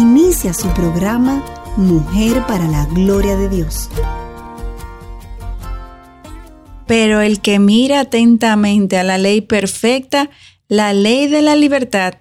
Inicia su programa Mujer para la Gloria de Dios. Pero el que mira atentamente a la ley perfecta, la ley de la libertad,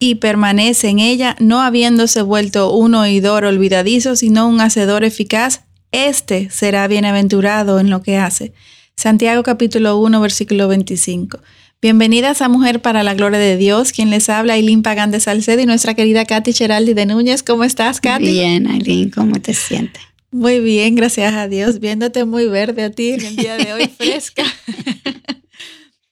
y permanece en ella, no habiéndose vuelto un oidor olvidadizo, sino un hacedor eficaz, éste será bienaventurado en lo que hace. Santiago capítulo 1, versículo 25. Bienvenidas a Mujer para la Gloria de Dios, quien les habla, Aileen Pagán de Salcedo y nuestra querida Katy Cheraldi de Núñez. ¿Cómo estás, Katy? Bien, Aileen, ¿cómo te sientes? Muy bien, gracias a Dios, viéndote muy verde a ti en el día de hoy, fresca.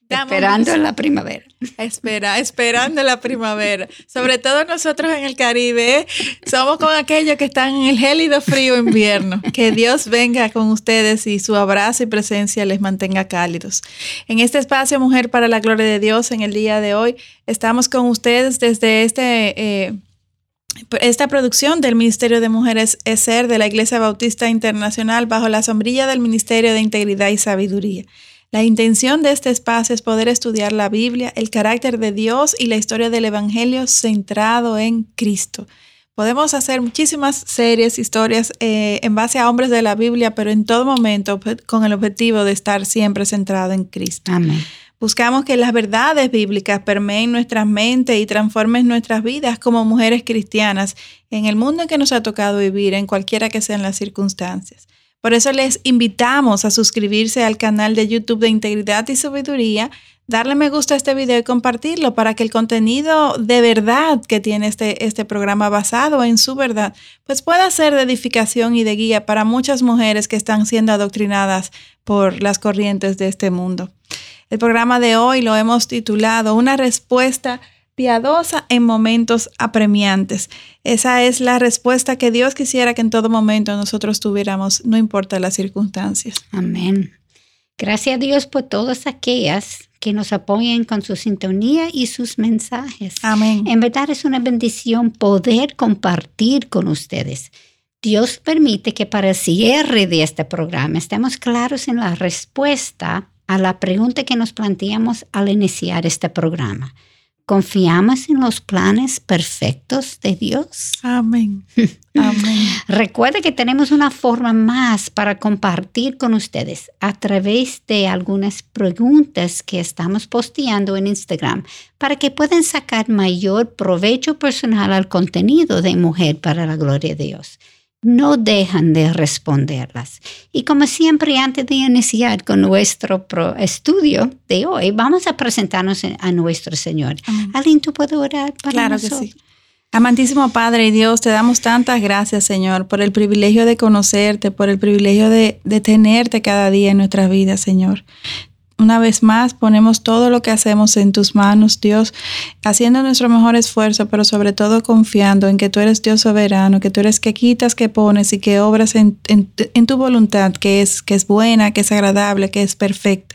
Esperando la primavera. Espera, esperando la primavera. Sobre todo nosotros en el Caribe, somos con aquellos que están en el gélido frío invierno. Que Dios venga con ustedes y su abrazo y presencia les mantenga cálidos. En este espacio, Mujer para la Gloria de Dios, en el día de hoy, estamos con ustedes desde este... Eh, esta producción del Ministerio de Mujeres ESER de la Iglesia Bautista Internacional bajo la sombrilla del Ministerio de Integridad y Sabiduría. La intención de este espacio es poder estudiar la Biblia, el carácter de Dios y la historia del Evangelio centrado en Cristo. Podemos hacer muchísimas series, historias eh, en base a hombres de la Biblia, pero en todo momento con el objetivo de estar siempre centrado en Cristo. Amén. Buscamos que las verdades bíblicas permeen nuestras mentes y transformen nuestras vidas como mujeres cristianas en el mundo en que nos ha tocado vivir, en cualquiera que sean las circunstancias. Por eso les invitamos a suscribirse al canal de YouTube de Integridad y Sabiduría, darle me gusta a este video y compartirlo para que el contenido de verdad que tiene este, este programa basado en su verdad, pues pueda ser de edificación y de guía para muchas mujeres que están siendo adoctrinadas por las corrientes de este mundo. El programa de hoy lo hemos titulado Una respuesta piadosa en momentos apremiantes. Esa es la respuesta que Dios quisiera que en todo momento nosotros tuviéramos, no importa las circunstancias. Amén. Gracias a Dios por todas aquellas que nos apoyen con su sintonía y sus mensajes. Amén. En verdad es una bendición poder compartir con ustedes. Dios permite que para el cierre de este programa estemos claros en la respuesta a la pregunta que nos planteamos al iniciar este programa. ¿Confiamos en los planes perfectos de Dios? Amén. Amén. Recuerde que tenemos una forma más para compartir con ustedes a través de algunas preguntas que estamos posteando en Instagram para que puedan sacar mayor provecho personal al contenido de Mujer para la Gloria de Dios no dejan de responderlas. Y como siempre, antes de iniciar con nuestro estudio de hoy, vamos a presentarnos a nuestro Señor. ¿Alguien tú puedes orar para claro nosotros? que sí. Amantísimo Padre y Dios, te damos tantas gracias, Señor, por el privilegio de conocerte, por el privilegio de, de tenerte cada día en nuestras vidas, Señor. Una vez más, ponemos todo lo que hacemos en tus manos, Dios, haciendo nuestro mejor esfuerzo, pero sobre todo confiando en que tú eres Dios soberano, que tú eres que quitas, que pones y que obras en, tu voluntad, que es, que es buena, que es agradable, que es perfecta.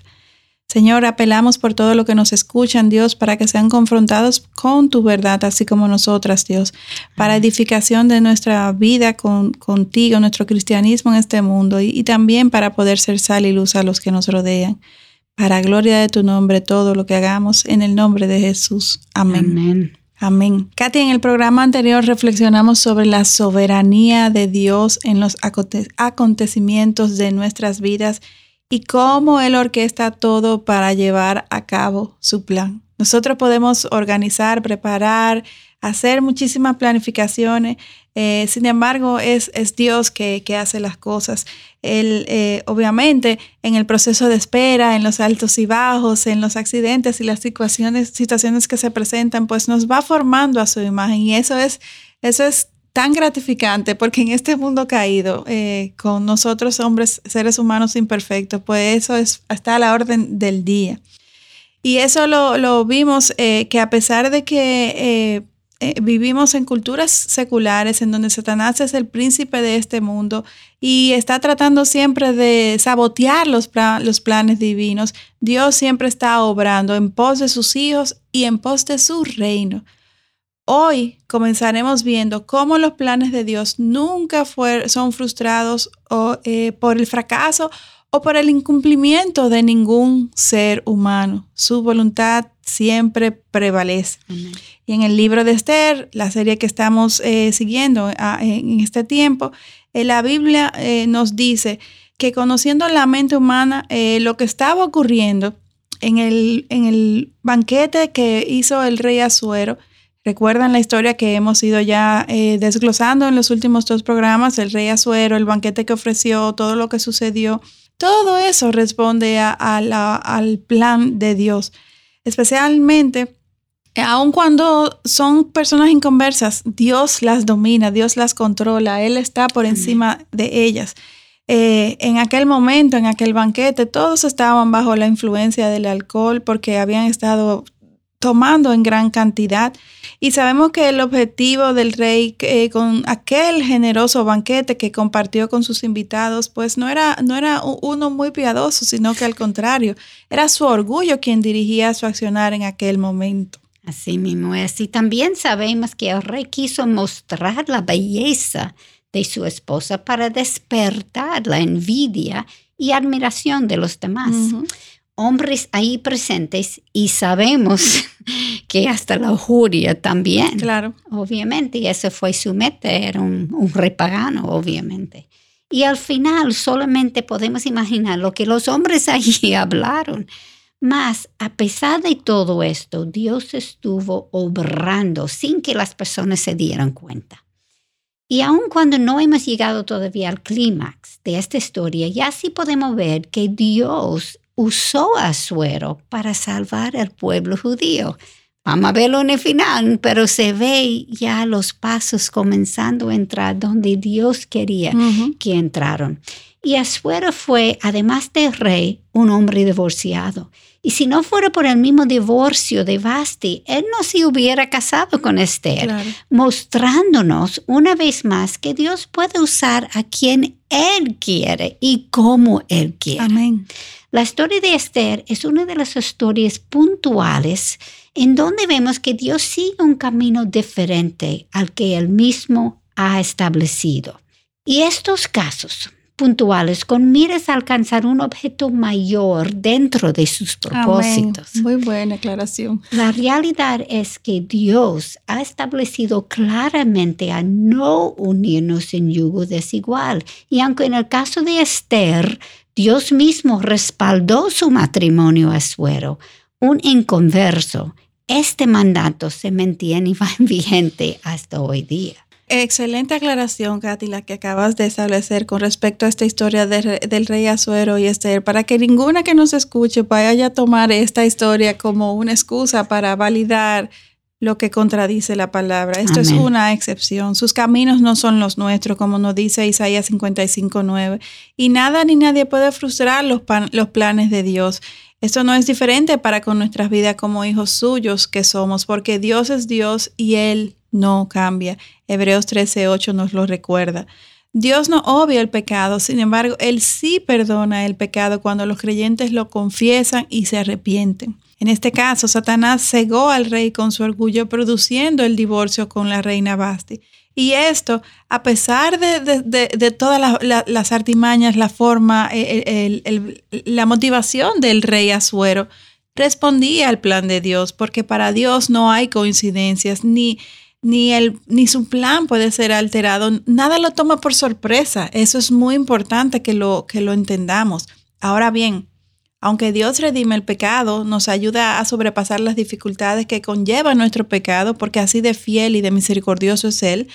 Señor, apelamos por todo lo que nos escuchan, Dios, para que sean confrontados con tu verdad, así como nosotras, Dios, para edificación de nuestra vida con, contigo, nuestro cristianismo en este mundo y, y también para poder ser sal y luz a los que nos rodean para gloria de tu nombre todo lo que hagamos en el nombre de Jesús. Amén. Amén. Amén. Katy, en el programa anterior reflexionamos sobre la soberanía de Dios en los acontecimientos de nuestras vidas y cómo Él orquesta todo para llevar a cabo su plan. Nosotros podemos organizar, preparar, hacer muchísimas planificaciones. Eh, sin embargo, es, es Dios que, hace las cosas. Él, eh, obviamente, en el proceso de espera, en los altos y bajos, en los accidentes y las situaciones, situaciones que se presentan, pues nos va formando a su imagen. Y eso es, eso es tan gratificante porque en este mundo caído, eh, con nosotros hombres, seres humanos imperfectos, pues eso es, está a la orden del día. Y eso lo, vimos que a pesar de que eh, vivimos en culturas seculares en donde Satanás es el príncipe de este mundo y está tratando siempre de sabotear los, los planes divinos. Dios siempre está obrando en pos de sus hijos y en pos de su reino. Hoy comenzaremos viendo cómo los planes de Dios nunca son frustrados o, eh, por el fracaso o por el incumplimiento de ningún ser humano. Su voluntad siempre prevalece. Y en el libro de Esther, la serie que estamos eh, siguiendo ah, en este tiempo, eh, la Biblia nos dice que conociendo la mente humana, lo que estaba ocurriendo en el, en el banquete que hizo el rey Azuero, Recuerdan la historia que hemos ido ya eh, desglosando en los últimos dos programas, el rey Azuero, el banquete que ofreció, todo lo que sucedió. Todo eso responde al plan de Dios. Especialmente, aun cuando son personas inconversas, Dios las domina, Dios las controla, Él está por encima de ellas. Eh, en aquel momento, en aquel banquete, todos estaban bajo la influencia del alcohol porque habían estado tomando en gran cantidad. Y sabemos que el objetivo del rey eh, con aquel generoso banquete que compartió con sus invitados, pues no era, no era uno muy piadoso, sino que al contrario, era su orgullo quien dirigía su accionar en aquel momento. Así mismo es. Y también sabemos que el rey quiso mostrar la belleza de su esposa para despertar la envidia y admiración de los demás hombres ahí presentes y sabemos que hasta la juria también. Claro. Obviamente, y ese fue su meta, era un, un repagano, obviamente. Y al final solamente podemos imaginar lo que los hombres allí hablaron. Mas, a pesar de todo esto, Dios estuvo obrando sin que las personas se dieran cuenta. Y aun cuando no hemos llegado todavía al clímax de esta historia, ya sí podemos ver que Dios usó a Suero para salvar al pueblo judío. Vamos a verlo en el final, pero se ve ya los pasos comenzando a entrar donde Dios quería que entraron. Y Asuero fue, además de rey, un hombre divorciado. Y si no fuera por el mismo divorcio de Basti, él no se hubiera casado con Esther, mostrándonos una vez más que Dios puede usar a quien Él quiere y como Él quiere. Amén. La historia de Esther es una de las historias puntuales en donde vemos que Dios sigue un camino diferente al que Él mismo ha establecido. Y estos casos puntuales con miras a alcanzar un objeto mayor dentro de sus propósitos. Muy buena aclaración. La realidad es que Dios ha establecido claramente a no unirnos en yugo desigual. Y aunque en el caso de Esther Dios mismo respaldó su matrimonio a Suero, un inconverso. Este mandato se mantiene vigente hasta hoy día. Excelente aclaración, Katy, la que acabas de establecer con respecto a esta historia del rey Azuero y Esther, para que ninguna que nos escuche vaya a tomar esta historia como una excusa para validar lo que contradice la palabra. Esto es una excepción. Sus caminos no son los nuestros, como nos dice Isaías 55.9. Y nada ni nadie puede frustrar los, los planes de Dios. Esto no es diferente para con nuestras vidas como hijos suyos que somos, porque Dios es Dios y Él no cambia. Hebreos 13.8 nos lo recuerda. Dios no obvia el pecado, sin embargo, Él sí perdona el pecado cuando los creyentes lo confiesan y se arrepienten. En este caso, Satanás cegó al rey con su orgullo, produciendo el divorcio con la reina Basti. Y esto, a pesar de, todas las artimañas, la forma, la motivación del rey Azuero, respondía al plan de Dios, porque para Dios no hay coincidencias, ni, ni, el, ni su plan puede ser alterado. Nada lo toma por sorpresa. Eso es muy importante que lo, que lo entendamos. Ahora bien, aunque Dios redime el pecado, nos ayuda a sobrepasar las dificultades que conlleva nuestro pecado, porque así de fiel y de misericordioso es Él,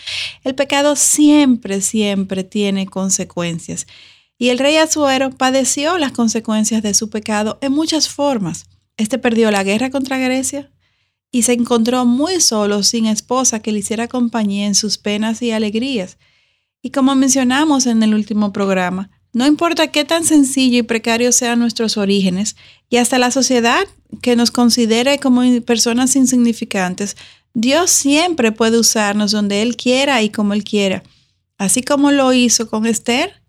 el pecado siempre, siempre tiene consecuencias. Y el rey Azuero padeció las consecuencias de su pecado en muchas formas. Este perdió la guerra contra Grecia y se encontró muy solo, sin esposa que le hiciera compañía en sus penas y alegrías. Y como mencionamos en el último programa, no importa qué tan sencillo y precario sean nuestros orígenes, y hasta la sociedad que nos considere como personas insignificantes, Dios siempre puede usarnos donde Él quiera y como Él quiera. Así como lo hizo con Esther,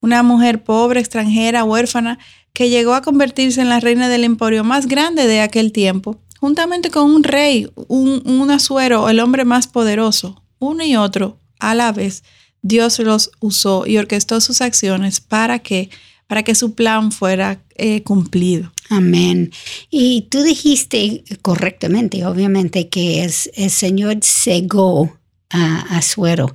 una mujer pobre, extranjera, huérfana, que llegó a convertirse en la reina del emporio más grande de aquel tiempo, juntamente con un rey, un, un asuero, el hombre más poderoso, uno y otro a la vez. Dios los usó y orquestó sus acciones para que, para que su plan fuera eh, cumplido. Amén. Y tú dijiste correctamente, obviamente, que es, el Señor cegó a, Suero.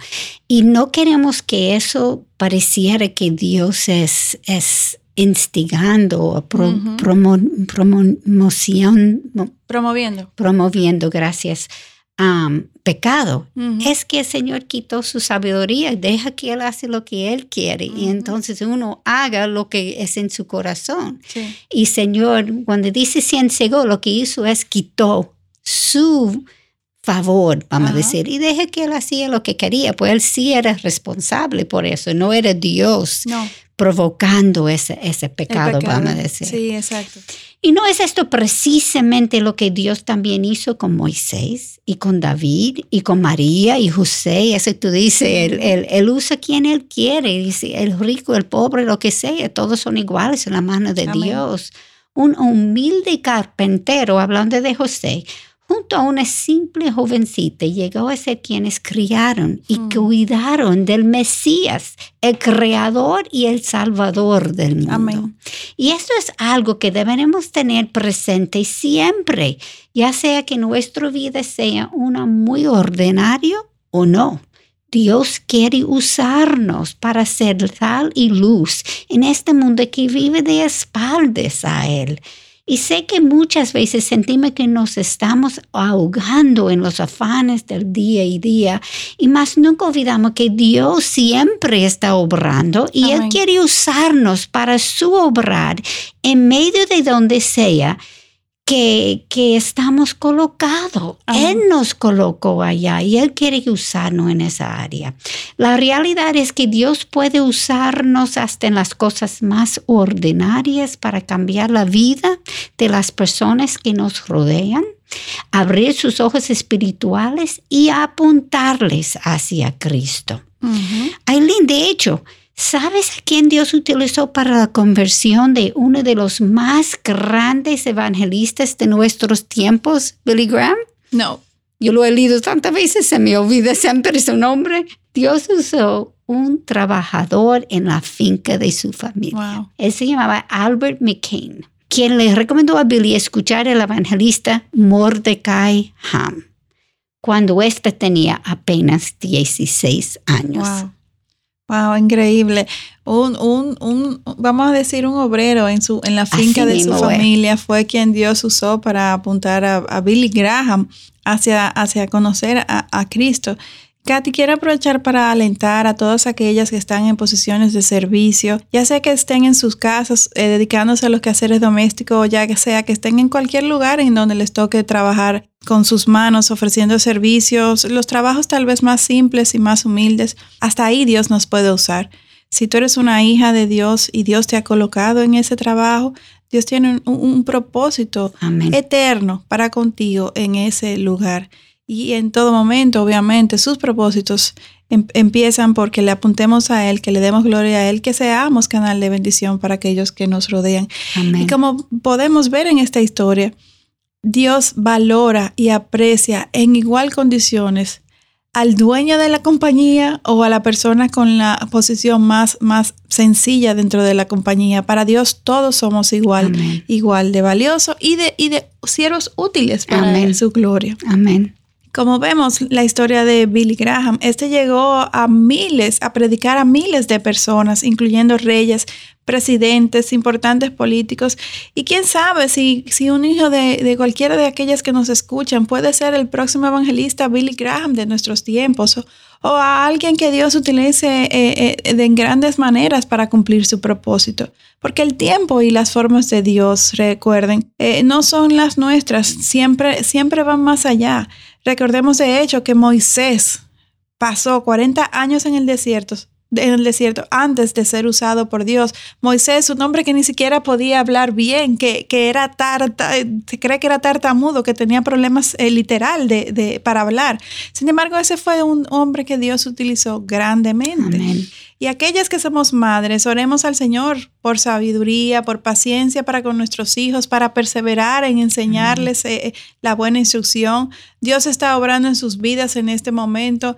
Y no queremos que eso pareciera que Dios es, es instigando, promoción, promoviendo. Promoviendo, gracias pecado. Es que el Señor quitó su sabiduría, deja que Él hace lo que Él quiere y entonces uno haga lo que es en su corazón. Y Señor, cuando dice cegó, lo que hizo es quitó su favor, vamos a decir, y deja que Él hacía lo que quería, pues Él sí era responsable por eso, no era Dios. Provocando ese, ese pecado, pecado, vamos a decir. Sí, exacto. Y no es esto precisamente lo que Dios también hizo con Moisés y con David y con María y José. Eso tú dices, él, él, usa quien él quiere, dice, el rico, el pobre, lo que sea, todos son iguales en la mano de Dios. Un humilde carpintero, hablando de José, junto a una simple jovencita llegó a ser quienes criaron y mm. cuidaron del Mesías, el creador y el salvador del mundo. Y esto es algo que deberemos tener presente siempre, ya sea que nuestra vida sea una muy ordinario o no. Dios quiere usarnos para ser sal y luz en este mundo que vive de espaldas a Él. Y sé que muchas veces sentimos que nos estamos ahogando en los afanes del día y día, y más nunca olvidamos que Dios siempre está obrando y Él quiere usarnos para su obrar en medio de donde sea que, que estamos colocados. Él nos colocó allá y Él quiere usarnos en esa área. La realidad es que Dios puede usarnos hasta en las cosas más ordinarias para cambiar la vida de las personas que nos rodean abrir sus ojos espirituales y apuntarles hacia Cristo. Aileen, de hecho, ¿Sabes a quién Dios utilizó para la conversión de uno de los más grandes evangelistas de nuestros tiempos, Billy Graham? No. Yo lo he leído tantas veces, se me olvida siempre su nombre. Dios usó un trabajador en la finca de su familia. Él se llamaba Albert McCain, quien le recomendó a Billy escuchar al evangelista Mordecai Ham cuando éste tenía apenas 16 años. Wow, increíble. Un, un, un, vamos a decir, un obrero en, su, en la finca de su familia fue quien Dios usó para apuntar a, Billy Graham hacia, hacia conocer a, a Cristo. Katy, quiero aprovechar para alentar a todas aquellas que están en posiciones de servicio, ya sea que estén en sus casas eh, dedicándose a los quehaceres domésticos o ya que sea que estén en cualquier lugar en donde les toque trabajar con sus manos, ofreciendo servicios, los trabajos tal vez más simples y más humildes. Hasta ahí Dios nos puede usar. Si tú eres una hija de Dios y Dios te ha colocado en ese trabajo, Dios tiene un, propósito eterno para contigo en ese lugar. Y en todo momento, obviamente, sus propósitos em, empiezan porque le apuntemos a Él, que le demos gloria a Él, que seamos canal de bendición para aquellos que nos rodean. Y como podemos ver en esta historia, Dios valora y aprecia en igual condiciones al dueño de la compañía o a la persona con la posición más, más sencilla dentro de la compañía. Para Dios todos somos igual, igual de valiosos y de, y de siervos útiles para su gloria. Amén. Como vemos la historia de Billy Graham, este llegó a miles, a predicar a miles de personas, incluyendo reyes, presidentes, importantes políticos. Y quién sabe si, si un hijo de, cualquiera de aquellas que nos escuchan puede ser el próximo evangelista Billy Graham de nuestros tiempos o, a alguien que Dios utilice eh, eh, de grandes maneras para cumplir su propósito. Porque el tiempo y las formas de Dios, recuerden, eh, no son las nuestras, siempre, siempre van más allá. Recordemos de hecho que Moisés pasó 40 años en el desierto en el desierto antes de ser usado por Dios. Moisés, un hombre que ni siquiera podía hablar bien, que, que era tarta, se cree que era tartamudo, que tenía problemas eh, literal de, de, para hablar. Sin embargo, ese fue un hombre que Dios utilizó grandemente. Amén. Y aquellas que somos madres, oremos al Señor por sabiduría, por paciencia para con nuestros hijos, para perseverar en enseñarles eh, la buena instrucción. Dios está obrando en sus vidas en este momento.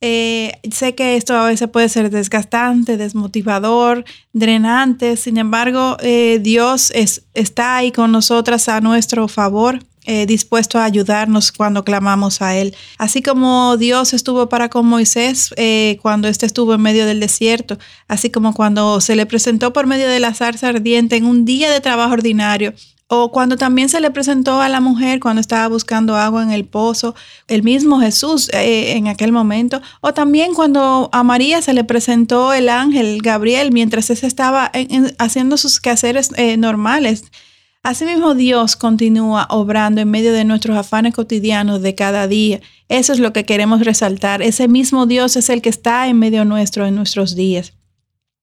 Eh, sé que esto a veces puede ser desgastante, desmotivador, drenante, sin embargo, eh, Dios es, está ahí con nosotras a nuestro favor. Eh, dispuesto a ayudarnos cuando clamamos a Él. Así como Dios estuvo para con Moisés cuando éste estuvo en medio del desierto, así como cuando se le presentó por medio de la zarza ardiente en un día de trabajo ordinario, o cuando también se le presentó a la mujer cuando estaba buscando agua en el pozo, el mismo Jesús eh, en aquel momento, o también cuando a María se le presentó el ángel Gabriel mientras ella estaba en, en, haciendo sus quehaceres eh, normales. Asimismo, Dios continúa obrando en medio de nuestros afanes cotidianos de cada día. Eso es lo que queremos resaltar. Ese mismo Dios es el que está en medio nuestro en nuestros días.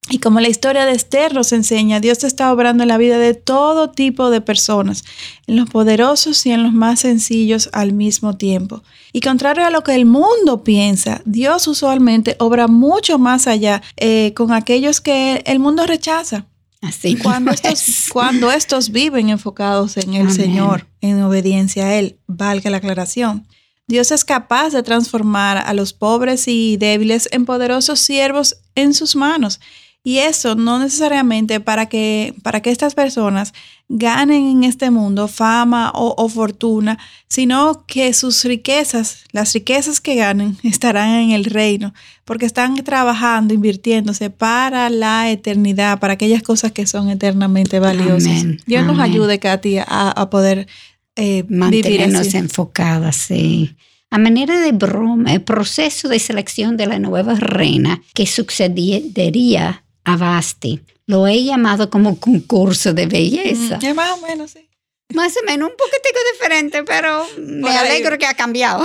Y como la historia de Esther nos enseña, Dios está obrando en la vida de todo tipo de personas, en los poderosos y en los más sencillos al mismo tiempo. Y contrario a lo que el mundo piensa, Dios usualmente obra mucho más allá eh, con aquellos que el mundo rechaza. Así cuando estos, cuando estos viven enfocados en el Amén. Señor, en obediencia a Él, valga la aclaración. Dios es capaz de transformar a los pobres y débiles en poderosos siervos en sus manos. Y eso no necesariamente para que, para que estas personas ganen en este mundo fama o, o, fortuna, sino que sus riquezas, las riquezas que ganen, estarán en el reino, porque están trabajando, invirtiéndose para la eternidad, para aquellas cosas que son eternamente valiosas. Amén. Dios Amén. nos ayude, Katy, a, a poder eh, mantenernos vivir enfocadas, sí. A manera de broma, el proceso de selección de la nueva reina que sucedería a Basti. Lo he llamado como concurso de belleza. Mm, más o menos, sí. Más o menos, un poquitico diferente, pero me alegro que ha cambiado.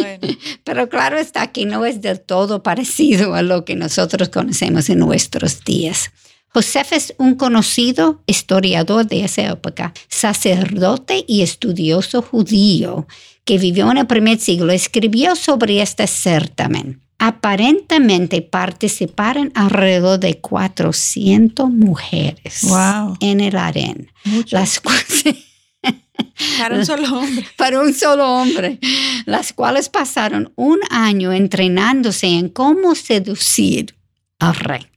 bueno. Pero claro está que no es del todo parecido a lo que nosotros conocemos en nuestros días. Josef es un conocido historiador de esa época, sacerdote y estudioso judío que vivió en el primer siglo. Escribió sobre este certamen aparentemente participaron alrededor de 400 mujeres wow. en el harén. Mucho. Las cuales, para un solo hombre. Para un solo hombre. Las cuales pasaron un año entrenándose en cómo seducir al rey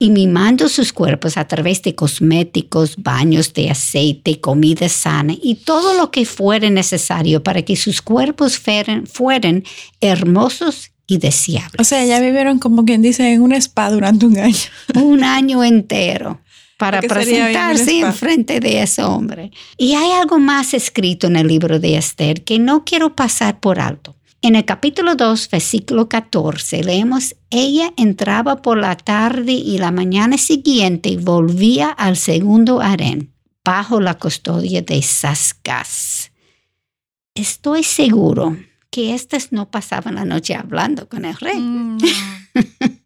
y mimando sus cuerpos a través de cosméticos, baños de aceite, comida sana y todo lo que fuera necesario para que sus cuerpos fueran, fueran hermosos y deseables. O sea, ya vivieron como quien dice en un spa durante un año. Un año entero para presentarse en frente de ese hombre. Y hay algo más escrito en el libro de Esther que no quiero pasar por alto. En el capítulo 2, versículo 14, leemos, ella entraba por la tarde y la mañana siguiente volvía al segundo harén, bajo la custodia de Saskas. Estoy seguro que estas no pasaban la noche hablando con el rey. Mm,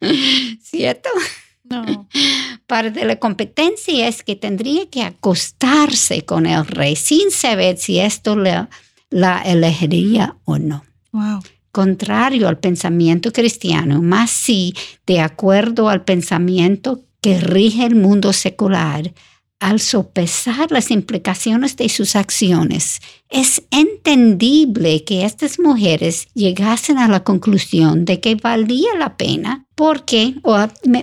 ¿Cierto? no. Parte de la competencia es que tendría que acostarse con el rey sin saber si esto la, la elegiría o no. Wow. Contrario al pensamiento cristiano, más sí de acuerdo al pensamiento que rige el mundo secular, al sopesar las implicaciones de sus acciones, es entendible que estas mujeres llegasen a la conclusión de que valía la pena porque, o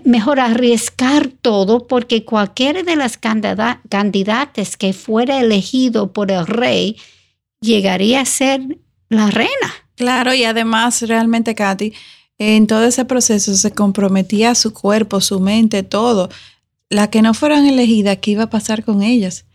mejor arriesgar todo, porque cualquiera de las candidatas que fuera elegido por el rey llegaría a ser la reina. Claro, y además realmente, Katy, en todo ese proceso se comprometía su cuerpo, su mente, todo las que no fueran elegidas, ¿qué iba a pasar con ellas?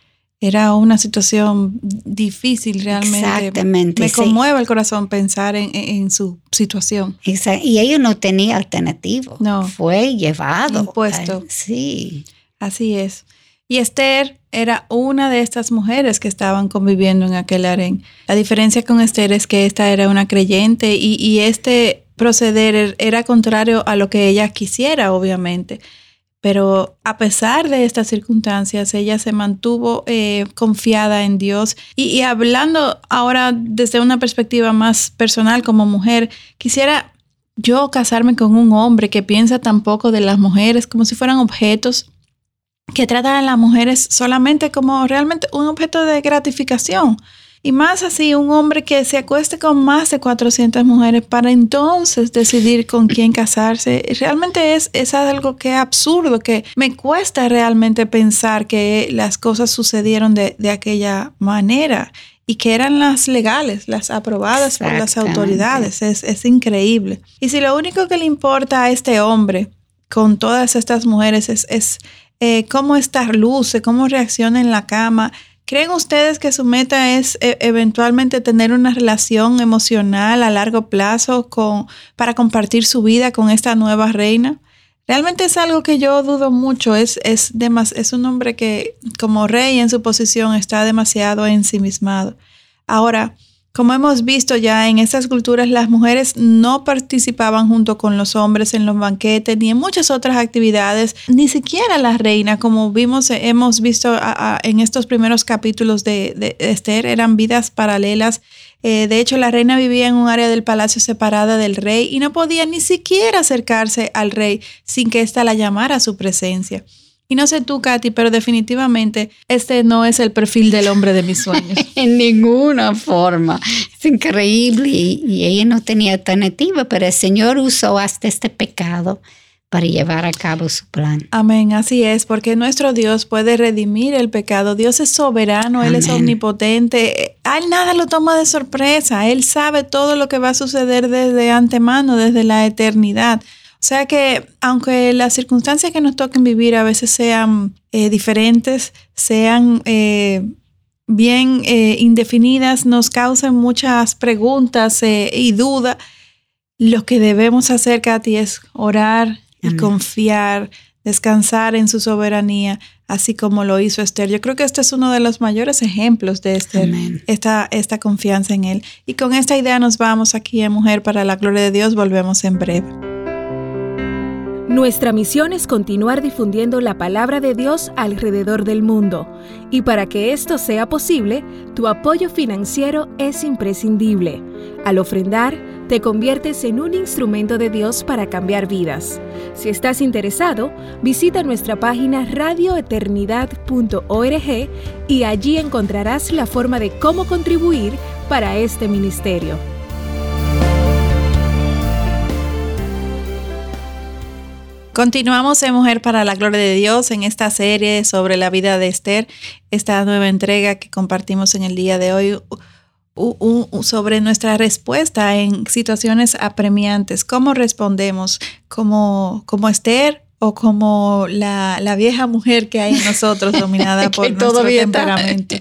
Era una situación difícil realmente. Exactamente. Me conmueve sí. el corazón pensar en, en su situación. Exacto. Y ellos no tenían alternativo. No. Fue llevado. Impuesto. Sí. Así es. Y Esther era una de estas mujeres que estaban conviviendo en aquel harén. La diferencia con Esther es que esta era una creyente y, y este proceder er, era contrario a lo que ella quisiera, obviamente. Pero a pesar de estas circunstancias, ella se mantuvo eh, confiada en Dios. Y, hablando ahora desde una perspectiva más personal como mujer, quisiera yo casarme con un hombre que piensa tampoco de las mujeres como si fueran objetos, que trata a las mujeres solamente como realmente un objeto de gratificación. Y más así, un hombre que se acueste con más de 400 mujeres para entonces decidir con quién casarse, realmente es, es algo que es absurdo, que me cuesta realmente pensar que las cosas sucedieron de, de aquella manera y que eran las legales, las aprobadas por las autoridades. Es, es, increíble. Y si lo único que le importa a este hombre con todas estas mujeres es, es eh, cómo estar luce, cómo reacciona en la cama, ¿Creen ustedes que su meta es e, eventualmente tener una relación emocional a largo plazo con, para compartir su vida con esta nueva reina? Realmente es algo que yo dudo mucho. Es, es, es un hombre que como rey en su posición está demasiado ensimismado. Ahora, como hemos visto ya en estas culturas, las mujeres no participaban junto con los hombres en los banquetes ni en muchas otras actividades, ni siquiera la reina, como vimos, hemos visto en estos primeros capítulos de, Esther, eran vidas paralelas. Eh, de hecho, la reina vivía en un área del palacio separada del rey y no podía ni siquiera acercarse al rey sin que ésta la llamara a su presencia. Y no sé tú, Katy, pero definitivamente este no es el perfil del hombre de mis sueños. en ninguna forma. Es increíble. Y, ella no tenía alternativa, pero el Señor usó hasta este pecado para llevar a cabo su plan. Amén, así es, porque nuestro Dios puede redimir el pecado. Dios es soberano, Él es omnipotente. A Él nada lo toma de sorpresa. Él sabe todo lo que va a suceder desde antemano, desde la eternidad. O sea que aunque las circunstancias que nos toquen vivir a veces sean eh, diferentes, sean eh, bien eh, indefinidas, nos causen muchas preguntas y dudas, lo que debemos hacer, Katy, es orar y confiar, descansar en su soberanía, así como lo hizo Esther. Yo creo que este es uno de los mayores ejemplos de Esther, esta, esta confianza en él. Y con esta idea nos vamos aquí en Mujer para la Gloria de Dios. Volvemos en breve. Nuestra misión es continuar difundiendo la palabra de Dios alrededor del mundo y para que esto sea posible, tu apoyo financiero es imprescindible. Al ofrendar, te conviertes en un instrumento de Dios para cambiar vidas. Si estás interesado, visita nuestra página radioeternidad.org y allí encontrarás la forma de cómo contribuir para este ministerio. Continuamos en Mujer para la Gloria de Dios en esta serie sobre la vida de Esther, esta nueva entrega que compartimos en el día de hoy sobre nuestra respuesta en situaciones apremiantes, cómo respondemos como, como Esther o como la, la, vieja mujer que hay en nosotros dominada por nuestro temperamento.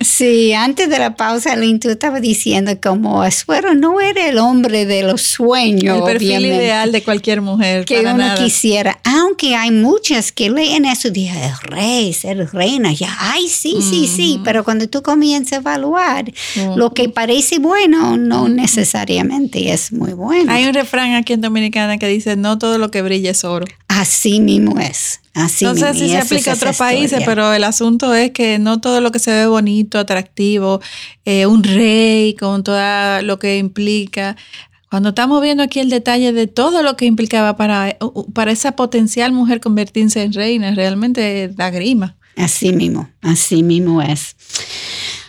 Sí, antes de la pausa, Lynn, tú estabas diciendo como Asuero no era el hombre de los sueños. El perfil ideal de cualquier mujer. Que uno quisiera. Aunque hay muchas que leen eso, dije, el rey, ser reina, ya, ay, sí, sí, sí. Pero cuando tú comienzas a evaluar, lo que parece bueno no necesariamente es muy bueno. Hay un refrán aquí en Dominicana que dice, no todo lo que brilla es oro. Así mismo es. Así no sé si se aplica a otros países, pero el asunto es que no todo lo que se ve bonito, atractivo, eh, un rey con todo lo que implica. Cuando estamos viendo aquí el detalle de todo lo que implicaba para, para esa potencial mujer convertirse en reina, realmente da grima. Así mismo, así mismo es.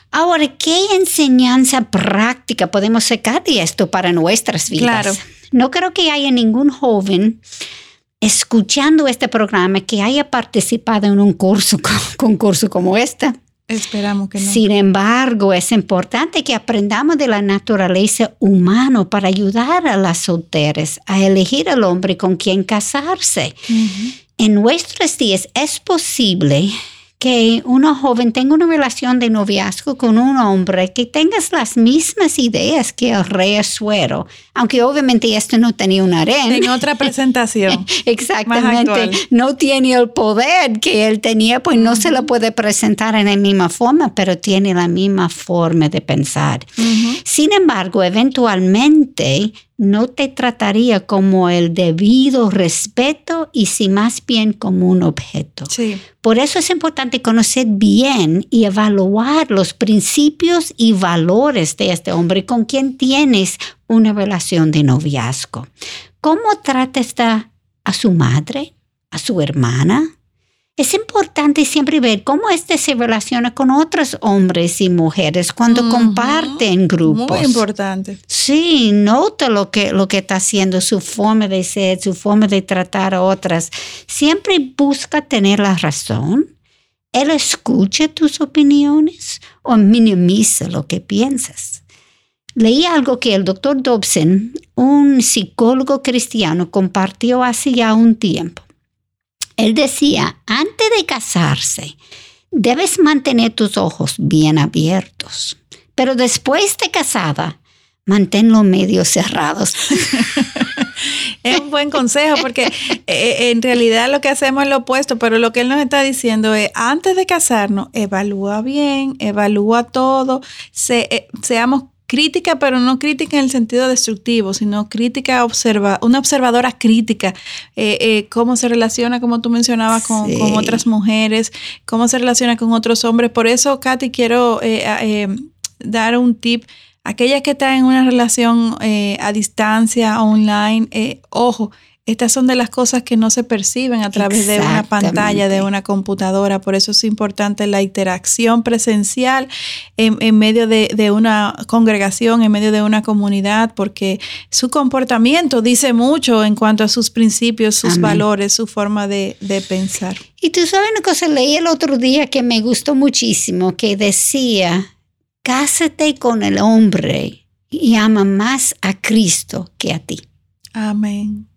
Ahora, ¿qué enseñanza práctica podemos sacar de esto para nuestras vidas? Claro. No creo que haya ningún joven escuchando este programa que haya participado en un curso, concurso como este. Esperamos que no. Sin embargo, es importante que aprendamos de la naturaleza humana para ayudar a las solteras a elegir al hombre con quien casarse. En nuestros días es posible que una joven tenga una relación de noviazgo con un hombre que tengas las mismas ideas que el rey Azuero, aunque obviamente esto no tenía un harén. En otra presentación. Exactamente. No tiene el poder que él tenía, pues no se lo puede presentar en la misma forma, pero tiene la misma forma de pensar. Sin embargo, eventualmente no te trataría como el debido respeto y si más bien como un objeto. Sí. Por eso es importante conocer bien y evaluar los principios y valores de este hombre con quien tienes una relación de noviazgo. ¿Cómo trata esta a su madre, a su hermana, es importante siempre ver cómo este se relaciona con otros hombres y mujeres cuando comparten grupos. Muy importante. Sí, nota lo que, lo que está haciendo, su forma de ser, su forma de tratar a otras. Siempre busca tener la razón. Él escucha tus opiniones o minimiza lo que piensas. Leí algo que el doctor Dobson, un psicólogo cristiano, compartió hace ya un tiempo. Él decía, antes de casarse, debes mantener tus ojos bien abiertos, pero después de casada, manténlos medio cerrados. es un buen consejo porque eh, eh, en realidad lo que hacemos es lo opuesto, pero lo que él nos está diciendo es, antes de casarnos, evalúa bien, evalúa todo, eh, seamos crítica, pero no crítica en el sentido destructivo, sino crítica, observa, una observadora crítica, eh, eh, cómo se relaciona, como tú mencionabas, con, otras mujeres, cómo se relaciona con otros hombres. Por eso, Katy, quiero eh, dar un tip. Aquellas que están en una relación a distancia, online, ojo, estas son de las cosas que no se perciben a través de una pantalla, de una computadora. Por eso es importante la interacción presencial en, medio de, una congregación, en medio de una comunidad, porque su comportamiento dice mucho en cuanto a sus principios, sus valores, su forma de, de pensar. Y tú sabes una cosa, leí el otro día que me gustó muchísimo, que decía, cásate con el hombre y ama más a Cristo que a ti. Amén.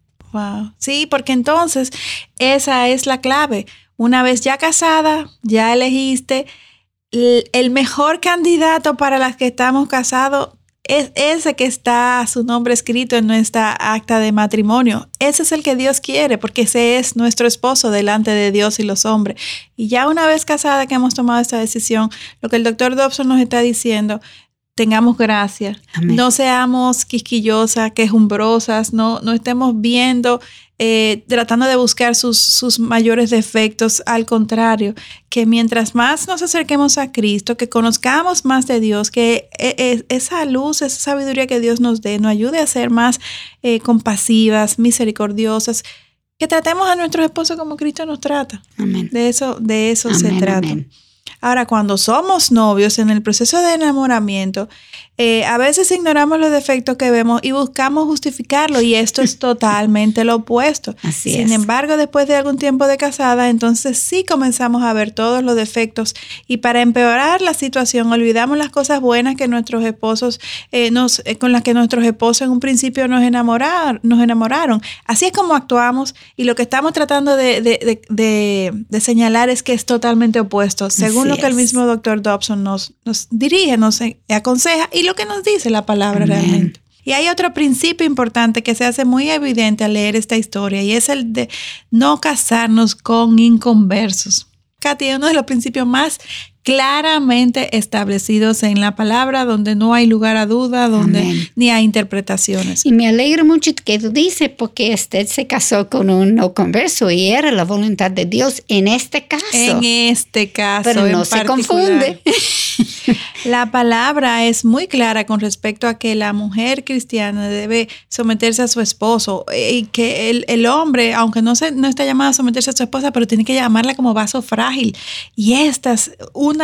Sí, porque entonces esa es la clave. Una vez ya casada, ya elegiste el mejor candidato para las que estamos casados es ese que está su nombre escrito en nuestra acta de matrimonio. Ese es el que Dios quiere, porque ese es nuestro esposo delante de Dios y los hombres. Y ya una vez casada que hemos tomado esta decisión, lo que el doctor Dobson nos está diciendo tengamos gracia, no seamos quisquillosas, quejumbrosas, no, no estemos viendo, eh, tratando de buscar sus, sus, mayores defectos, al contrario, que mientras más nos acerquemos a Cristo, que conozcamos más de Dios, que e, e, esa luz, esa sabiduría que Dios nos dé, nos ayude a ser más eh, compasivas, misericordiosas, que tratemos a nuestros esposos como Cristo nos trata. De eso, de eso se trata. Ahora, cuando somos novios en el proceso de enamoramiento, eh, a veces ignoramos los defectos que vemos y buscamos justificarlo y esto es totalmente lo opuesto. Así Sin embargo, después de algún tiempo de casada, entonces sí comenzamos a ver todos los defectos y para empeorar la situación olvidamos las cosas buenas que nuestros esposos eh, nos, eh, con las que nuestros esposos en un principio nos enamoraron, nos enamoraron. Así es como actuamos y lo que estamos tratando de, de, señalar es que es totalmente opuesto, según lo que el mismo doctor Dobson nos, nos dirige, nos aconseja y lo que nos dice la palabra realmente. Y hay otro principio importante que se hace muy evidente al leer esta historia y es el de no casarnos con inconversos. Katy, uno de los principios más claramente establecidos en la palabra, donde no hay lugar a duda, donde ni hay interpretaciones. Y me alegro mucho que tú dices, porque usted se casó con un no converso y era la voluntad de Dios en este caso. En este caso. Pero no se confunde. La palabra es muy clara con respecto a que la mujer cristiana debe someterse a su esposo y que el, el hombre, aunque no, se, no está llamado a someterse a su esposa, pero tiene que llamarla como vaso frágil. Y estas, un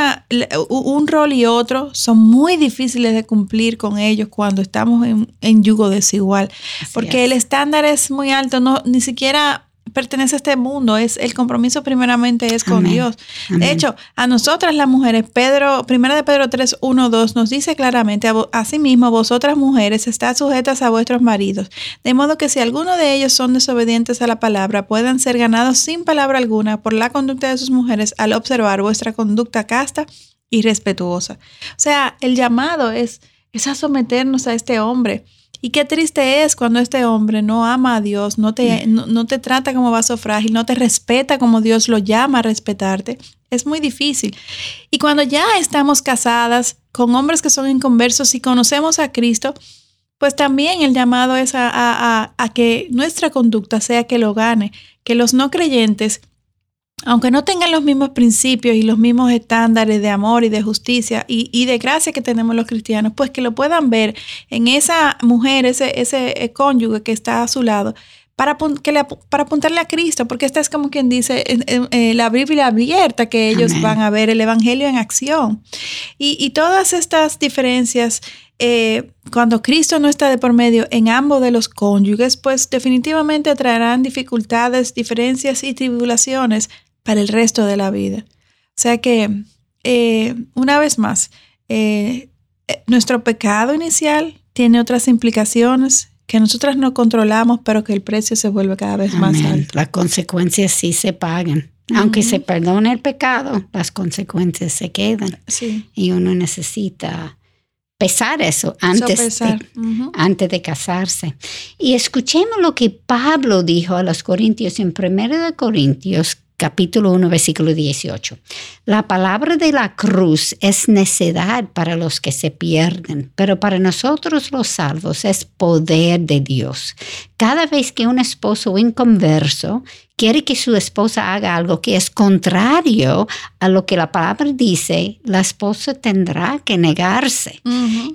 un rol y otro son muy difíciles de cumplir con ellos cuando estamos en, yugo desigual, porque el estándar es muy alto, no, ni siquiera pertenece a este mundo, es el compromiso primeramente es con Dios. De hecho, a nosotras las mujeres, Pedro, primera de Pedro 3, 1, 2 nos dice claramente, asimismo vosotras mujeres estás sujetas a vuestros maridos, de modo que si alguno de ellos son desobedientes a la palabra, puedan ser ganados sin palabra alguna por la conducta de sus mujeres al observar vuestra conducta casta y respetuosa. O sea, el llamado es, es a someternos a este hombre y qué triste es cuando este hombre no ama a Dios, no te, mm. no, te trata como vaso frágil, no te respeta como Dios lo llama a respetarte. Es muy difícil. Y cuando ya estamos casadas con hombres que son inconversos y conocemos a Cristo, pues también el llamado es a, que nuestra conducta sea que lo gane, que los no creyentes aunque no tengan los mismos principios y los mismos estándares de amor y de justicia y, de gracia que tenemos los cristianos, pues que lo puedan ver en esa mujer, ese, ese eh, cónyuge que está a su lado, para, que para apuntarle a Cristo, porque esta es como quien dice eh, la Biblia abierta que ellos van a ver, el Evangelio en acción. Y, todas estas diferencias, eh, cuando Cristo no está de por medio en ambos de los cónyuges, pues definitivamente traerán dificultades, diferencias y tribulaciones para el resto de la vida. O sea que, eh, una vez más, nuestro pecado inicial tiene otras implicaciones que nosotras no controlamos, pero que el precio se vuelve cada vez más alto. Las consecuencias sí se pagan. Aunque se perdone el pecado, las consecuencias se quedan. Y uno necesita pesar eso antes, de, antes de casarse. Y escuchemos lo que Pablo dijo a los Corintios en 1 de Corintios capítulo 1, versículo 18. La palabra de la cruz es necedad para los que se pierden, pero para nosotros los salvos es poder de Dios. Cada vez que un esposo inconverso quiere que su esposa haga algo que es contrario a lo que la palabra dice, la esposa tendrá que negarse.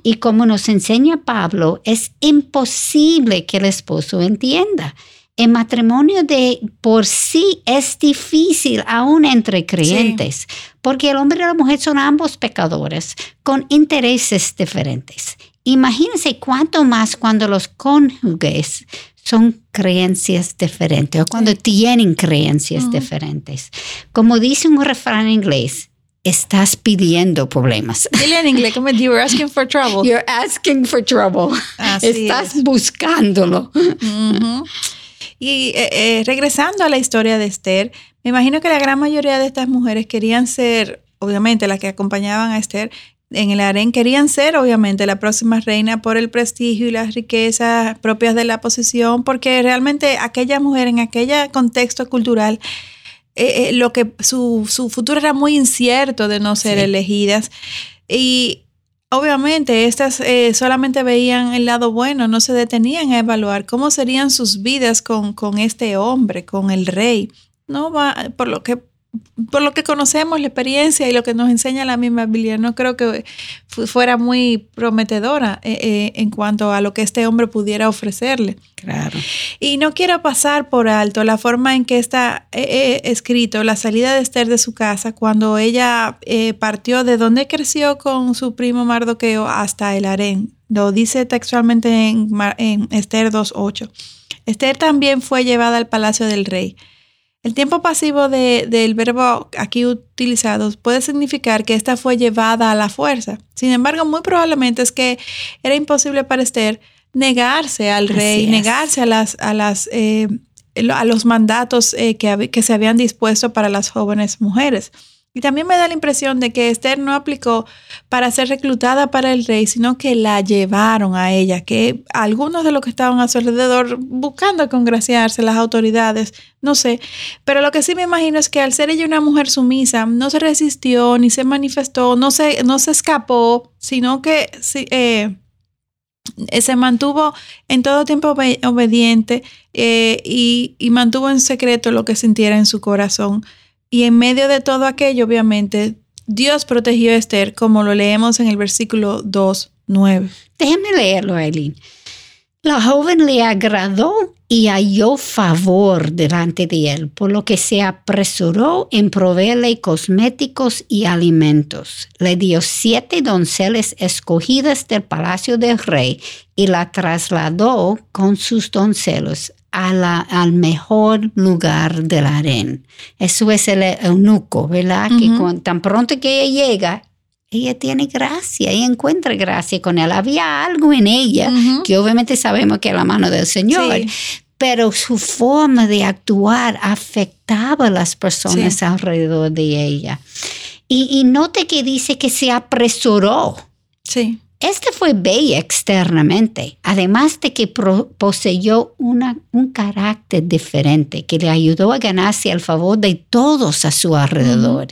Y como nos enseña Pablo, es imposible que el esposo entienda. El matrimonio de por sí es difícil aún entre creyentes, porque el hombre y la mujer son ambos pecadores con intereses diferentes. Imagínense cuánto más cuando los cónyuges son creencias diferentes o cuando tienen creencias diferentes. Como dice un refrán en inglés, estás pidiendo problemas. Dile en inglés como you're asking for trouble. You're asking for trouble. estás buscándolo. Y eh, eh, regresando a la historia de Esther, me imagino que la gran mayoría de estas mujeres querían ser, obviamente las que acompañaban a Esther en el harén, querían ser obviamente la próxima reina por el prestigio y las riquezas propias de la posición, porque realmente aquella mujer en aquel contexto cultural, eh, lo que su, su, futuro era muy incierto de no ser elegidas. Y Obviamente, estas eh, solamente veían el lado bueno, no se detenían a evaluar cómo serían sus vidas con, con este hombre, con el rey. No va, por lo que por lo que conocemos, la experiencia y lo que nos enseña la misma Biblia, no creo que fuera muy prometedora eh, eh, en cuanto a lo que este hombre pudiera ofrecerle. Claro. Y no quiero pasar por alto la forma en que está eh, escrito la salida de Esther de su casa cuando ella partió de donde creció con su primo Mardoqueo hasta el harén. Lo dice textualmente en, en Esther 2.8. Esther también fue llevada al palacio del rey el tiempo pasivo del verbo aquí utilizado puede significar que esta fue llevada a la fuerza. Sin embargo, muy probablemente es que era imposible para Esther negarse al rey, negarse a las, a las eh, a los mandatos eh, que, que se habían dispuesto para las jóvenes mujeres. Y también me da la impresión de que Esther no aplicó para ser reclutada para el rey, sino que la llevaron a ella, que algunos de los que estaban a su alrededor buscando congraciarse, las autoridades, no sé. Pero lo que sí me imagino es que al ser ella una mujer sumisa, no se resistió ni se manifestó, no se, no se escapó, sino que eh, se mantuvo en todo tiempo obediente eh, y, y mantuvo en secreto lo que sintiera en su corazón. Y en medio de todo aquello, obviamente, Dios protegió a Esther, como lo leemos en el versículo 2, 9. Déjeme leerlo, Eileen. La joven le agradó y halló favor delante de él, por lo que se apresuró en proveerle cosméticos y alimentos. Le dio siete donceles escogidas del palacio del rey y la trasladó con sus doncelos al mejor lugar del harén. Eso es el eunuco, ¿verdad? Que tan pronto que ella llega, ella tiene gracia, ella encuentra gracia con él. Había algo en ella, que obviamente sabemos que es la mano del Señor, pero su forma de actuar afectaba a las personas alrededor de ella. Y, y note que dice que se apresuró. Sí. Este fue bella externamente, además de que poseyó una, un carácter diferente que le ayudó a ganarse el favor de todos a su alrededor.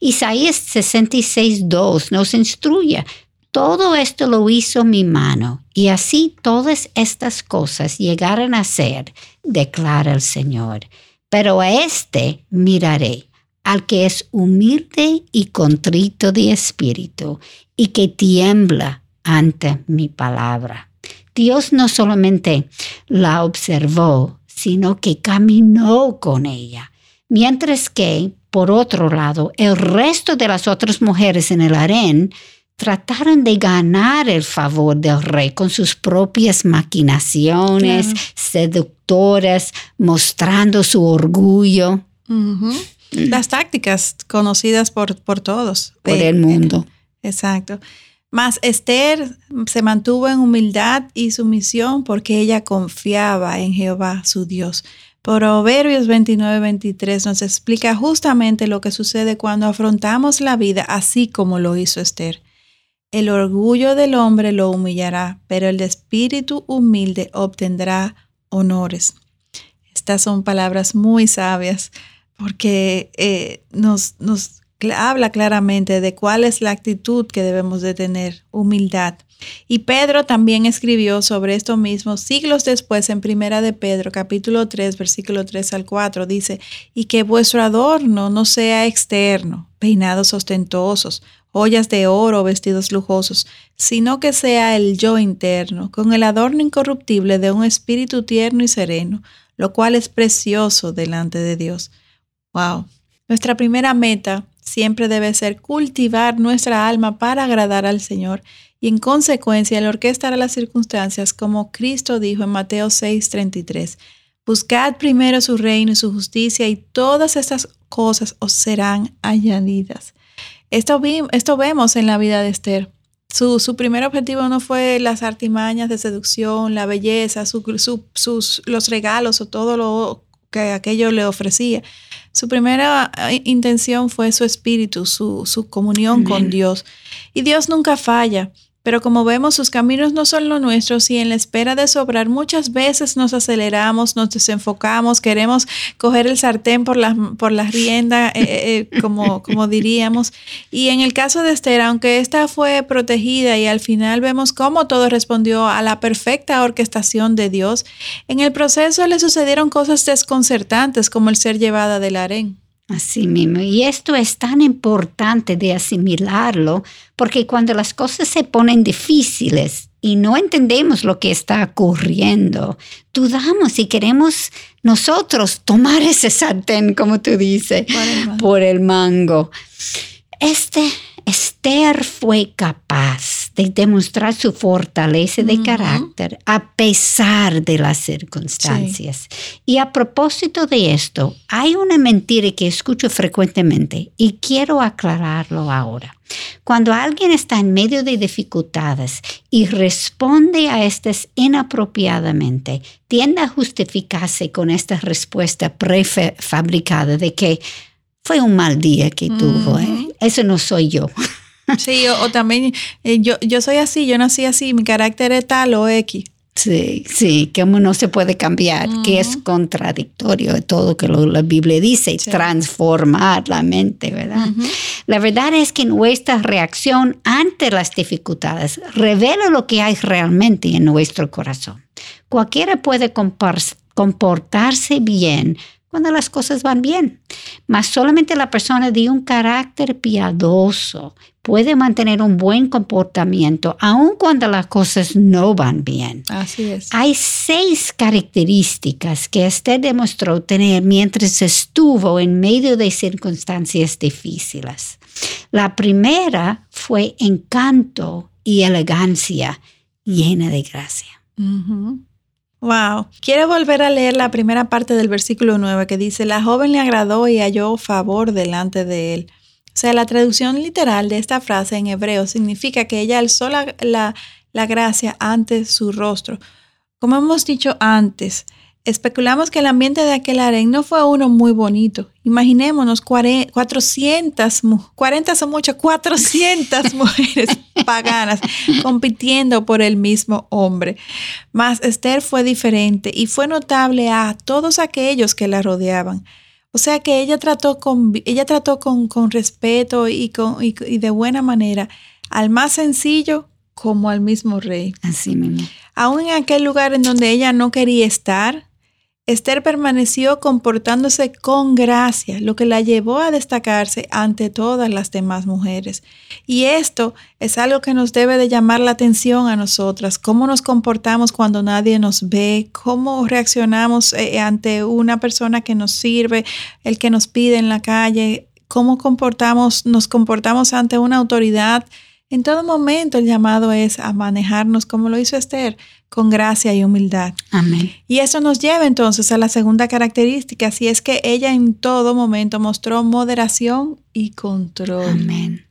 Isaías 66, 66.2 nos instruye, Todo esto lo hizo mi mano, y así todas estas cosas llegaron a ser, declara el Señor. Pero a este miraré, al que es humilde y contrito de espíritu, y que tiembla ante mi palabra. Dios no solamente la observó, sino que caminó con ella. Mientras que, por otro lado, el resto de las otras mujeres en el harén trataron de ganar el favor del rey con sus propias maquinaciones seductoras, mostrando su orgullo. Las tácticas conocidas por, por todos. Por el mundo. Exacto. Mas Esther se mantuvo en humildad y sumisión porque ella confiaba en Jehová, su Dios. Proverbios 29, 23 nos explica justamente lo que sucede cuando afrontamos la vida así como lo hizo Esther. El orgullo del hombre lo humillará, pero el espíritu humilde obtendrá honores. Estas son palabras muy sabias porque eh, nos, nos habla claramente de cuál es la actitud que debemos de tener, humildad. Y Pedro también escribió sobre esto mismo siglos después en Primera de Pedro, capítulo 3, versículo 3 al 4, dice, y que vuestro adorno no sea externo, peinados ostentosos ollas de oro, vestidos lujosos, sino que sea el yo interno, con el adorno incorruptible de un espíritu tierno y sereno, lo cual es precioso delante de Dios. Wow. Nuestra primera meta siempre debe ser cultivar nuestra alma para agradar al Señor y en consecuencia el orquestar a las circunstancias como Cristo dijo en Mateo 6:33. Buscad primero su reino y su justicia y todas estas cosas os serán añadidas. Esto, vemos en la vida de Esther. Su, su, primer objetivo no fue las artimañas de seducción, la belleza, sus, los regalos o todo lo que aquello le ofrecía. Su primera eh, intención fue su espíritu, su, su comunión con Dios. Y Dios nunca falla. Pero como vemos, sus caminos no son los nuestros y en la espera de sobrar muchas veces nos aceleramos, nos desenfocamos, queremos coger el sartén por las por las riendas, eh, eh, eh, como, como diríamos. Y en el caso de Esther, aunque esta fue protegida y al final vemos cómo todo respondió a la perfecta orquestación de Dios, en el proceso le sucedieron cosas desconcertantes como el ser llevada del harén. Así mismo. Y esto es tan importante de asimilarlo, porque cuando las cosas se ponen difíciles y no entendemos lo que está ocurriendo, dudamos y queremos nosotros tomar ese sartén, como tú dices, por el mango. Este Esther fue capaz de demostrar su fortaleza de carácter a pesar de las circunstancias. Y a propósito de esto, hay una mentira que escucho frecuentemente y quiero aclararlo ahora. Cuando alguien está en medio de dificultades y responde a estas inapropiadamente, tiende a justificarse con esta respuesta prefabricada de que fue un mal día que tuvo. ¿eh? Eso no soy yo. Sí, o, también eh, yo, yo soy así, yo nací así, mi carácter es tal o X. Sí, sí, que uno no se puede cambiar, que es contradictorio de todo lo que la Biblia dice, transformar la mente, ¿verdad? La verdad es que nuestra reacción ante las dificultades revela lo que hay realmente en nuestro corazón. Cualquiera puede comportarse bien cuando las cosas van bien. Mas solamente la persona de un carácter piadoso puede mantener un buen comportamiento aun cuando las cosas no van bien. Así es. Hay seis características que Esther demostró tener mientras estuvo en medio de circunstancias difíciles. La primera fue encanto y elegancia llena de gracia. Wow. Quiero volver a leer la primera parte del versículo 9 que dice, la joven le agradó y halló favor delante de él. O sea, la traducción literal de esta frase en hebreo significa que ella alzó la, la gracia ante su rostro. Como hemos dicho antes, Especulamos que el ambiente de aquel harén no fue uno muy bonito. Imaginémonos 400, 40 son muchas, 400 mujeres paganas compitiendo por el mismo hombre. Mas Esther fue diferente y fue notable a todos aquellos que la rodeaban. O sea que ella trató con, ella trató con, con respeto y, con, y de buena manera al más sencillo como al mismo rey. Así mismo. Aún en aquel lugar en donde ella no quería estar, Esther permaneció comportándose con gracia, lo que la llevó a destacarse ante todas las demás mujeres. Y esto es algo que nos debe de llamar la atención a nosotras, cómo nos comportamos cuando nadie nos ve, cómo reaccionamos eh, ante una persona que nos sirve, el que nos pide en la calle, cómo comportamos, nos comportamos ante una autoridad. En todo momento el llamado es a manejarnos como lo hizo Esther, con gracia y humildad. Amén. Y eso nos lleva entonces a la segunda característica, si es que ella en todo momento mostró moderación y control. Amén.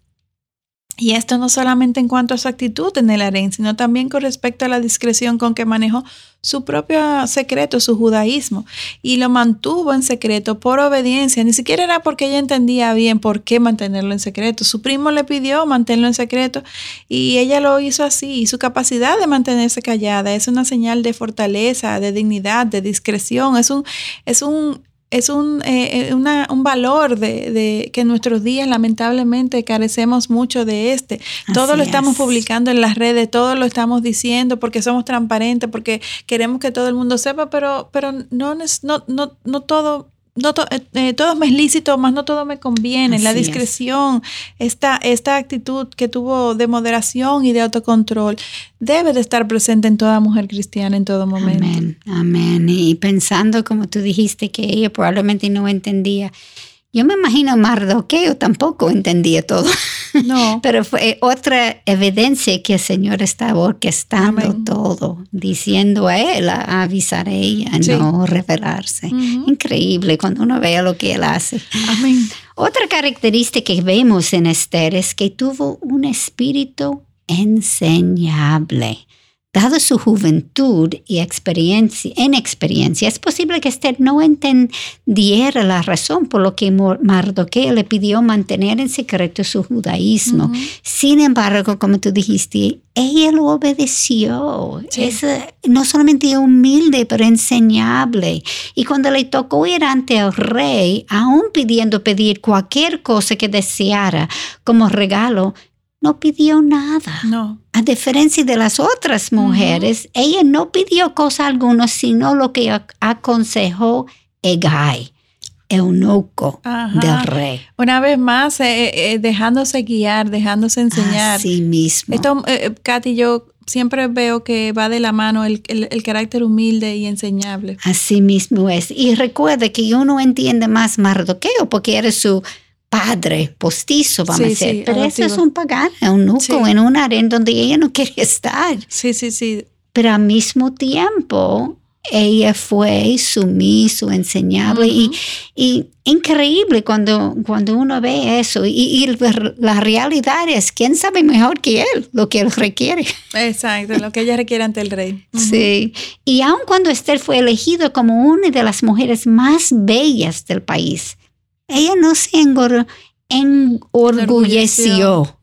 Y esto no solamente en cuanto a su actitud en el harén, sino también con respecto a la discreción con que manejó su propio secreto, su judaísmo, y lo mantuvo en secreto por obediencia. Ni siquiera era porque ella entendía bien por qué mantenerlo en secreto. Su primo le pidió mantenerlo en secreto y ella lo hizo así. Y su capacidad de mantenerse callada es una señal de fortaleza, de dignidad, de discreción. Es un, es un es un, eh, eh, un valor de, que en nuestros días lamentablemente carecemos mucho de este. todo lo estamos publicando en las redes, todo lo estamos diciendo porque somos transparentes, porque queremos que todo el mundo sepa, pero, pero no, no, no, no todo no eh, eh, todo me es lícito, más no todo me conviene. la discreción, esta, esta actitud que tuvo de moderación y de autocontrol, debe de estar presente en toda mujer cristiana en todo momento. Amén, amén. Y pensando, como tú dijiste, que ella probablemente no entendía yo me imagino Mardoqueo tampoco entendía todo. No. Pero fue otra evidencia que el Señor estaba orquestando todo, diciendo a él a avisar a ella, no revelarse. Increíble cuando uno vea lo que él hace. Amén. Otra característica que vemos en Esther es que tuvo un espíritu enseñable. Dado su juventud y experiencia, en experiencia, es posible que Esther no entendiera la razón por lo que Mardoqueo le pidió mantener en secreto su judaísmo. Sin embargo, como tú dijiste, ella lo obedeció. Es no solamente humilde, pero enseñable. Y cuando le tocó ir ante el rey, aún pidiendo pedir cualquier cosa que deseara como regalo, no pidió nada. No. A diferencia de las otras mujeres, ella no pidió cosa alguna, sino lo que aconsejó Egay, eunuco del rey. Una vez más, eh, eh, dejándose guiar, dejándose enseñar. Sí mismo. Esto, eh, Katy, yo siempre veo que va de la mano el, carácter humilde y enseñable. Así mismo es. Y recuerde que uno entiende más Mardoqueo porque eres su padre postizo, vamos a decir. Pero eso es un pagano, un nuco en un área en donde ella no quería estar. Sí, sí, sí. Pero al mismo tiempo, ella fue sumiso, enseñable y, y, increíble cuando, cuando uno ve eso. Y, la realidad es, ¿quién sabe mejor que él lo que él requiere? Exacto, lo que ella requiere ante el rey. Sí. Y aun cuando Esther fue elegido como una de las mujeres más bellas del país, ella no se enorgulleció,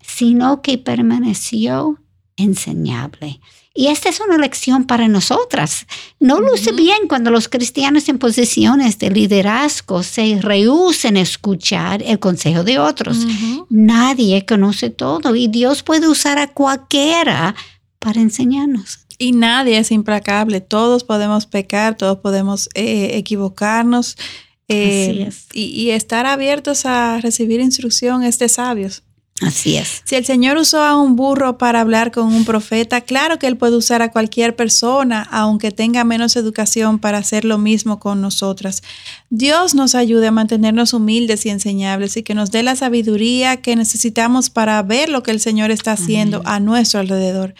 sino que permaneció enseñable. Y esta es una lección para nosotras. No luce bien cuando los cristianos en posiciones de liderazgo se rehúsen a escuchar el consejo de otros. Nadie conoce todo y Dios puede usar a cualquiera para enseñarnos. Y nadie es implacable. Todos podemos pecar, todos podemos eh, equivocarnos. Eh, y, estar abiertos a recibir instrucción es de sabios. Así es. Si el Señor usó a un burro para hablar con un profeta, claro que Él puede usar a cualquier persona, aunque tenga menos educación, para hacer lo mismo con nosotras. Dios nos ayude a mantenernos humildes y enseñables y que nos dé la sabiduría que necesitamos para ver lo que el Señor está haciendo a nuestro alrededor.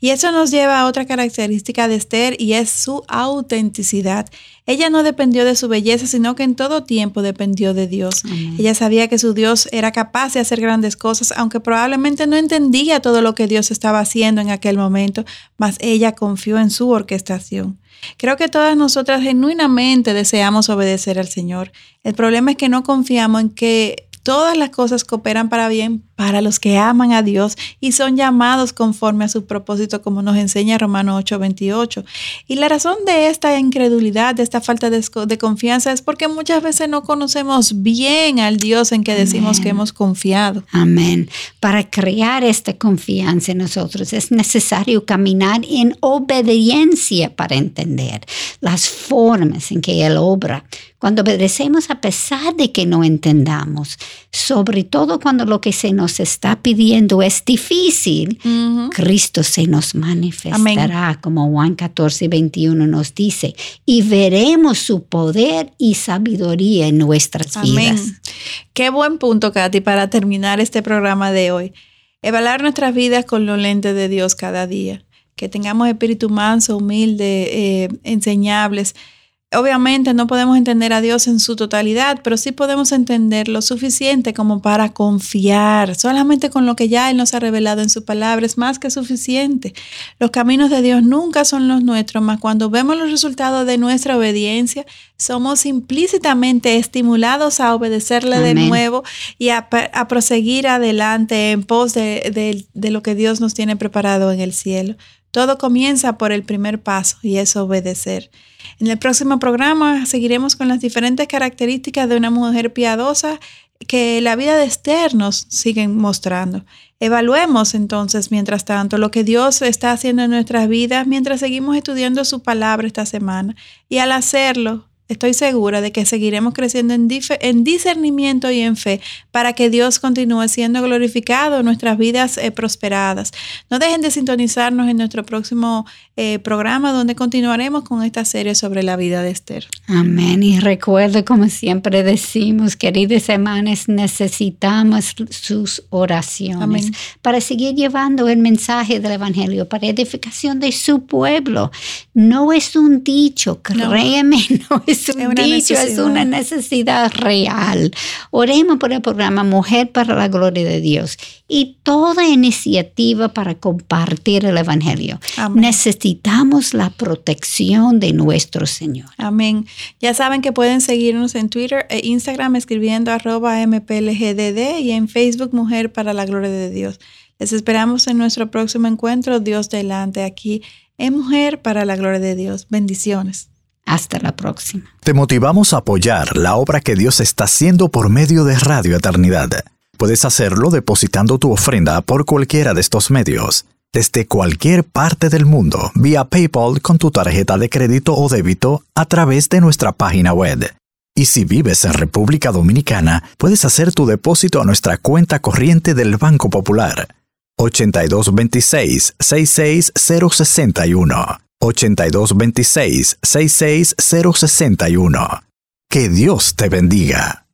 Y eso nos lleva a otra característica de Esther y es su autenticidad. Ella no dependió de su belleza, sino que en todo tiempo dependió de Dios. Ella sabía que su Dios era capaz de hacer grandes cosas, aunque probablemente no entendía todo lo que Dios estaba haciendo en aquel momento, mas ella confió en su orquestación. Creo que todas nosotras genuinamente deseamos obedecer al Señor. El problema es que no confiamos en que todas las cosas cooperan para bien para los que aman a Dios y son llamados conforme a su propósito, como nos enseña Romanos 8:28. Y la razón de esta incredulidad, de esta falta de, confianza, es porque muchas veces no conocemos bien al Dios en que decimos que hemos confiado. Amén. Para crear esta confianza en nosotros es necesario caminar en obediencia para entender las formas en que Él obra. Cuando obedecemos a pesar de que no entendamos, sobre todo cuando lo que se nos está pidiendo es difícil, Cristo se nos manifestará, como Juan 14, 21 nos dice, y veremos su poder y sabiduría en nuestras vidas. Qué buen punto, Katy, para terminar este programa de hoy. Evaluar nuestras vidas con los lentes de Dios cada día. Que tengamos espíritu manso, humilde, eh, enseñables Obviamente no podemos entender a Dios en su totalidad, pero sí podemos entender lo suficiente como para confiar. Solamente con lo que ya Él nos ha revelado en su palabra es más que suficiente. Los caminos de Dios nunca son los nuestros, mas cuando vemos los resultados de nuestra obediencia, somos implícitamente estimulados a obedecerle de nuevo y a, proseguir adelante en pos de lo que Dios nos tiene preparado en el cielo. Todo comienza por el primer paso y es obedecer. En el próximo programa seguiremos con las diferentes características de una mujer piadosa que la vida de Esther nos sigue mostrando. Evaluemos entonces, mientras tanto, lo que Dios está haciendo en nuestras vidas mientras seguimos estudiando su palabra esta semana. Y al hacerlo, Estoy segura de que seguiremos creciendo en, en, discernimiento y en fe para que Dios continúe siendo glorificado, nuestras vidas eh, prosperadas. No dejen de sintonizarnos en nuestro próximo eh, programa donde continuaremos con esta serie sobre la vida de Esther. Amén. Y recuerde, como siempre decimos, queridos hermanos, necesitamos sus oraciones para seguir llevando el mensaje del Evangelio, para edificación de su pueblo. No es un dicho, créeme, no es es un dicho, es una necesidad real. Oremos por el programa Mujer para la Gloria de Dios y toda iniciativa para compartir el Evangelio. Necesitamos la protección de nuestro Señor. Amén. Ya saben que pueden seguirnos en Twitter e Instagram escribiendo arroba mplgdd y en Facebook Mujer para la Gloria de Dios. Les esperamos en nuestro próximo encuentro, Dios delante, aquí en Mujer para la Gloria de Dios. Bendiciones. Hasta la próxima. Te motivamos a apoyar la obra que Dios está haciendo por medio de Radio Eternidad. Puedes hacerlo depositando tu ofrenda por cualquiera de estos medios, desde cualquier parte del mundo, vía PayPal con tu tarjeta de crédito o débito a través de nuestra página web. Y si vives en República Dominicana, puedes hacer tu depósito a nuestra cuenta corriente del Banco Popular. 8226 66061 8226 66061. Que Dios te bendiga.